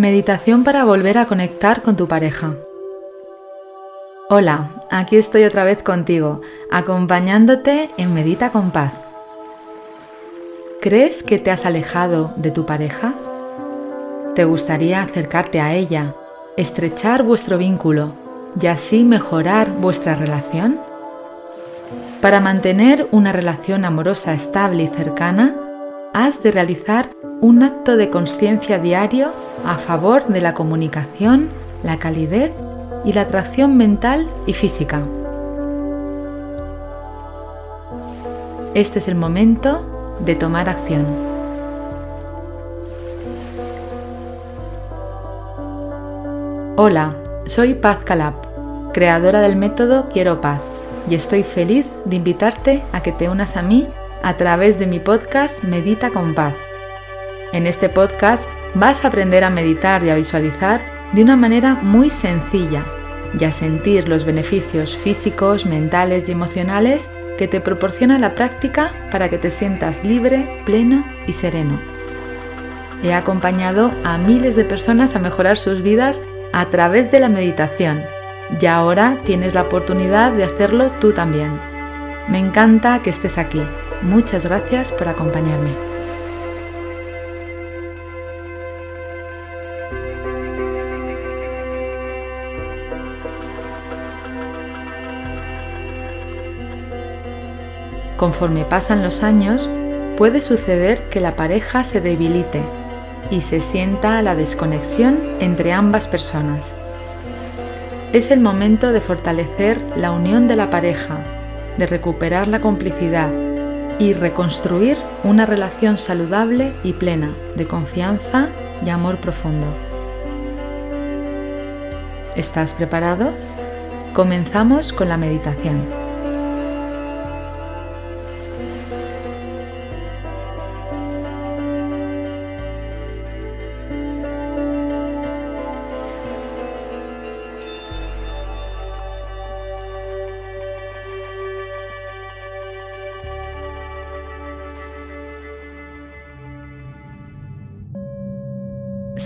Meditación para volver a conectar con tu pareja. Hola, aquí estoy otra vez contigo, acompañándote en Medita con Paz. ¿Crees que te has alejado de tu pareja? ¿Te gustaría acercarte a ella, estrechar vuestro vínculo y así mejorar vuestra relación? Para mantener una relación amorosa estable y cercana, has de realizar un acto de conciencia diario a favor de la comunicación, la calidez y la atracción mental y física. Este es el momento de tomar acción. Hola, soy Paz Calab, creadora del método Quiero Paz, y estoy feliz de invitarte a que te unas a mí a través de mi podcast Medita con Paz. En este podcast vas a aprender a meditar y a visualizar de una manera muy sencilla y a sentir los beneficios físicos, mentales y emocionales que te proporciona la práctica para que te sientas libre, pleno y sereno. He acompañado a miles de personas a mejorar sus vidas a través de la meditación y ahora tienes la oportunidad de hacerlo tú también. Me encanta que estés aquí. Muchas gracias por acompañarme. Conforme pasan los años, puede suceder que la pareja se debilite y se sienta la desconexión entre ambas personas. Es el momento de fortalecer la unión de la pareja, de recuperar la complicidad y reconstruir una relación saludable y plena de confianza y amor profundo. ¿Estás preparado? Comenzamos con la meditación.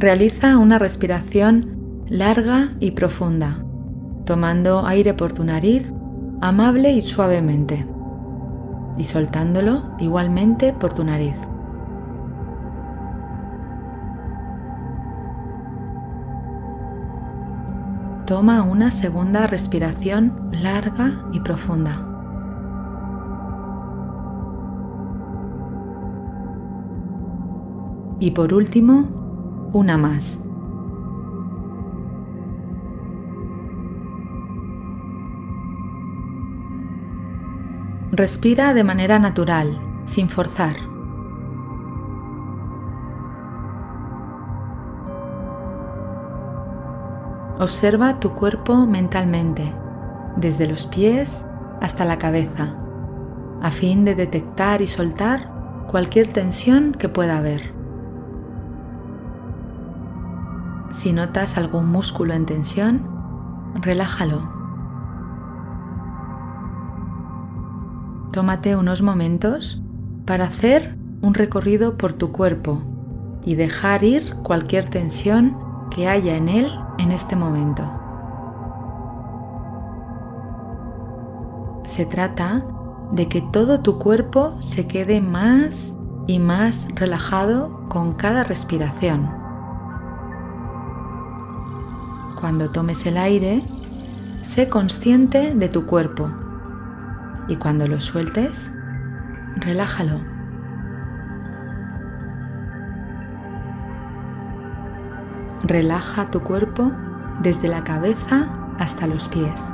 Realiza una respiración larga y profunda, tomando aire por tu nariz amable y suavemente y soltándolo igualmente por tu nariz. Toma una segunda respiración larga y profunda. Y por último, una más. Respira de manera natural, sin forzar. Observa tu cuerpo mentalmente, desde los pies hasta la cabeza, a fin de detectar y soltar cualquier tensión que pueda haber. Si notas algún músculo en tensión, relájalo. Tómate unos momentos para hacer un recorrido por tu cuerpo y dejar ir cualquier tensión que haya en él en este momento. Se trata de que todo tu cuerpo se quede más y más relajado con cada respiración. Cuando tomes el aire, sé consciente de tu cuerpo y cuando lo sueltes, relájalo. Relaja tu cuerpo desde la cabeza hasta los pies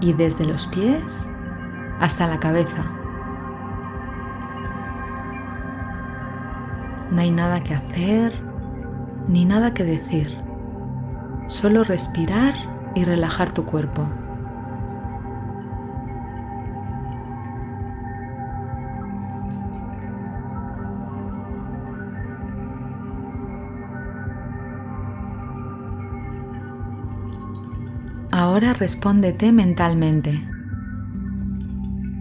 y desde los pies hasta la cabeza. No hay nada que hacer ni nada que decir. Solo respirar y relajar tu cuerpo. Ahora respóndete mentalmente.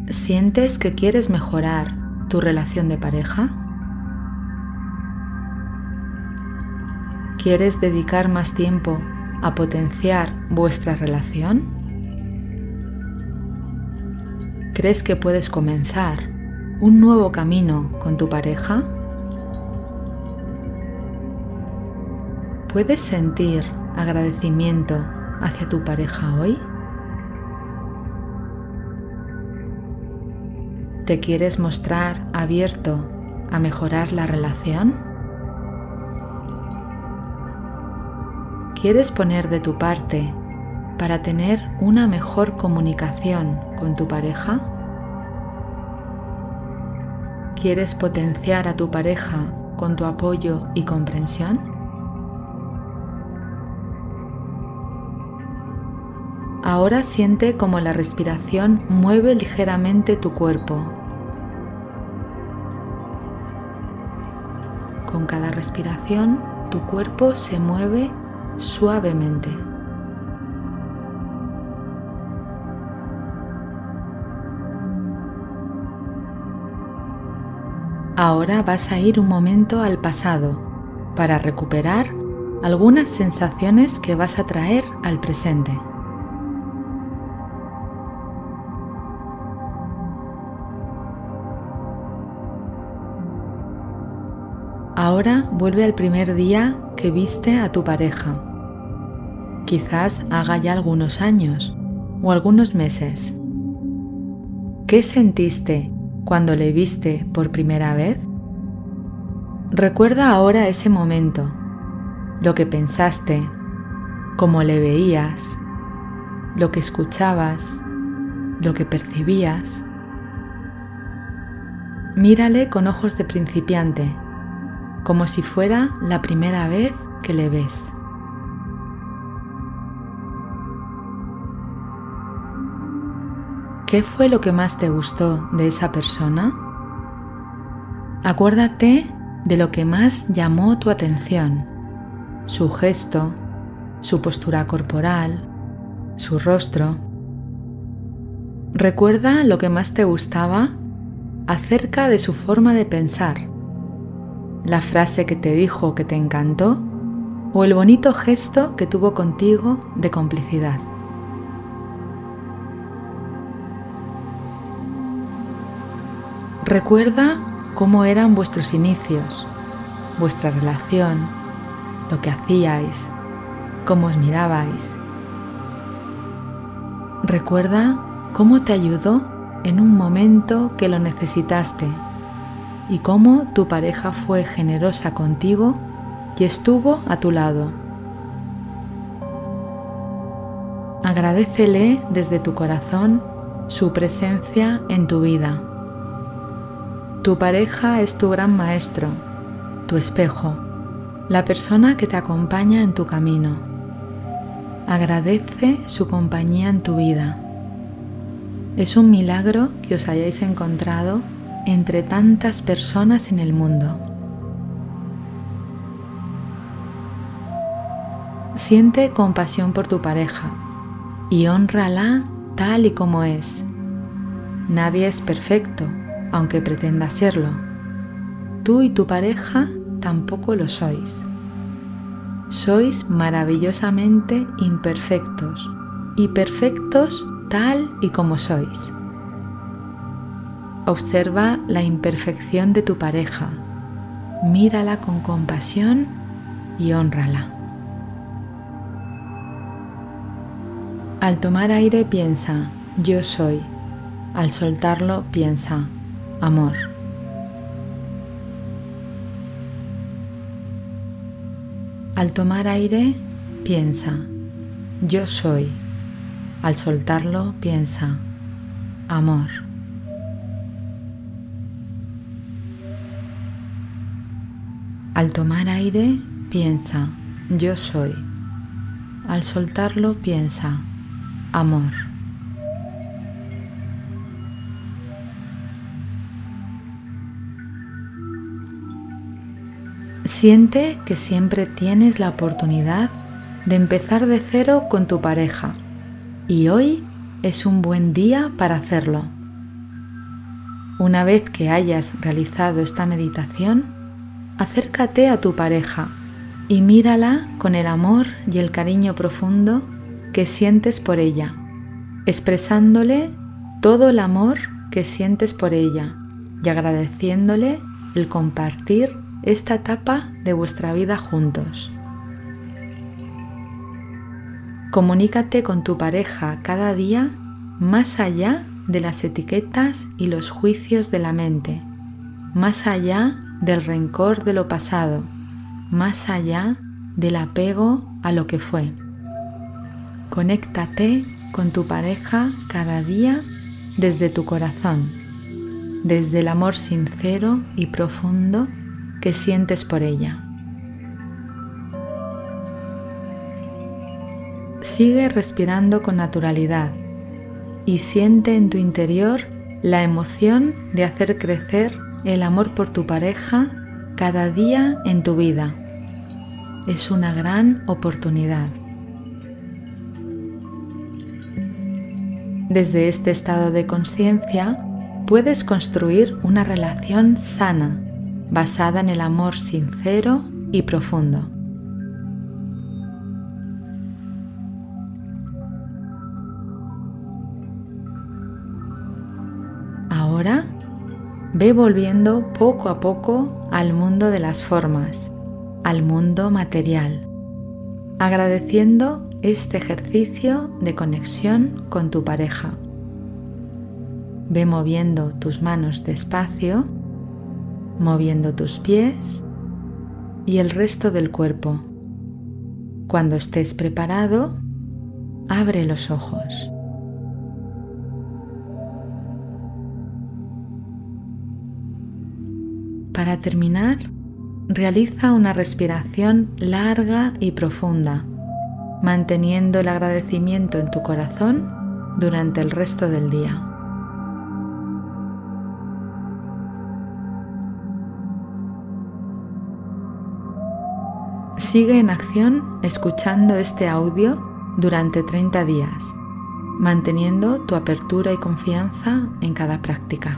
¿Sientes que quieres mejorar tu relación de pareja? ¿Quieres dedicar más tiempo a potenciar vuestra relación? ¿Crees que puedes comenzar un nuevo camino con tu pareja? ¿Puedes sentir agradecimiento hacia tu pareja hoy? ¿Te quieres mostrar abierto a mejorar la relación? ¿Quieres poner de tu parte para tener una mejor comunicación con tu pareja? ¿Quieres potenciar a tu pareja con tu apoyo y comprensión? Ahora siente como la respiración mueve ligeramente tu cuerpo. Con cada respiración, tu cuerpo se mueve suavemente. Ahora vas a ir un momento al pasado para recuperar algunas sensaciones que vas a traer al presente. Ahora vuelve al primer día que viste a tu pareja. Quizás haga ya algunos años o algunos meses. ¿Qué sentiste cuando le viste por primera vez? Recuerda ahora ese momento, lo que pensaste, cómo le veías, lo que escuchabas, lo que percibías. Mírale con ojos de principiante como si fuera la primera vez que le ves. ¿Qué fue lo que más te gustó de esa persona? Acuérdate de lo que más llamó tu atención, su gesto, su postura corporal, su rostro. Recuerda lo que más te gustaba acerca de su forma de pensar la frase que te dijo que te encantó o el bonito gesto que tuvo contigo de complicidad. Recuerda cómo eran vuestros inicios, vuestra relación, lo que hacíais, cómo os mirabais. Recuerda cómo te ayudó en un momento que lo necesitaste y cómo tu pareja fue generosa contigo y estuvo a tu lado. Agradecele desde tu corazón su presencia en tu vida. Tu pareja es tu gran maestro, tu espejo, la persona que te acompaña en tu camino. Agradece su compañía en tu vida. Es un milagro que os hayáis encontrado entre tantas personas en el mundo. Siente compasión por tu pareja y honrala tal y como es. Nadie es perfecto, aunque pretenda serlo. Tú y tu pareja tampoco lo sois. Sois maravillosamente imperfectos y perfectos tal y como sois. Observa la imperfección de tu pareja, mírala con compasión y honrala. Al tomar aire piensa, yo soy. Al soltarlo piensa, amor. Al tomar aire piensa, yo soy. Al soltarlo piensa, amor. Al tomar aire, piensa, yo soy. Al soltarlo, piensa, amor. Siente que siempre tienes la oportunidad de empezar de cero con tu pareja y hoy es un buen día para hacerlo. Una vez que hayas realizado esta meditación, acércate a tu pareja y mírala con el amor y el cariño profundo que sientes por ella, expresándole todo el amor que sientes por ella y agradeciéndole el compartir esta etapa de vuestra vida juntos. Comunícate con tu pareja cada día más allá de las etiquetas y los juicios de la mente, más allá del rencor de lo pasado, más allá del apego a lo que fue. Conéctate con tu pareja cada día desde tu corazón, desde el amor sincero y profundo que sientes por ella. Sigue respirando con naturalidad y siente en tu interior la emoción de hacer crecer el amor por tu pareja cada día en tu vida. Es una gran oportunidad. Desde este estado de conciencia puedes construir una relación sana, basada en el amor sincero y profundo. Ahora ve volviendo poco a poco al mundo de las formas, al mundo material, agradeciendo este ejercicio de conexión con tu pareja. Ve moviendo tus manos despacio, moviendo tus pies y el resto del cuerpo. Cuando estés preparado, abre los ojos. Para terminar, realiza una respiración larga y profunda, manteniendo el agradecimiento en tu corazón durante el resto del día. Sigue en acción escuchando este audio durante 30 días, manteniendo tu apertura y confianza en cada práctica.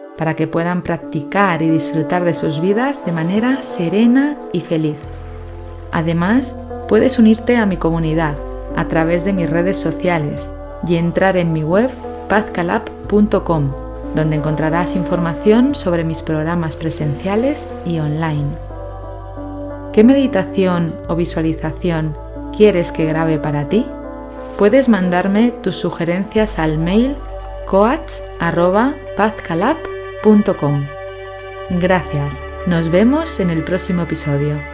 para que puedan practicar y disfrutar de sus vidas de manera serena y feliz. Además, puedes unirte a mi comunidad a través de mis redes sociales y entrar en mi web pazcalab.com, donde encontrarás información sobre mis programas presenciales y online. ¿Qué meditación o visualización quieres que grabe para ti? Puedes mandarme tus sugerencias al mail coach.pazcalab.com Gracias, nos vemos en el próximo episodio.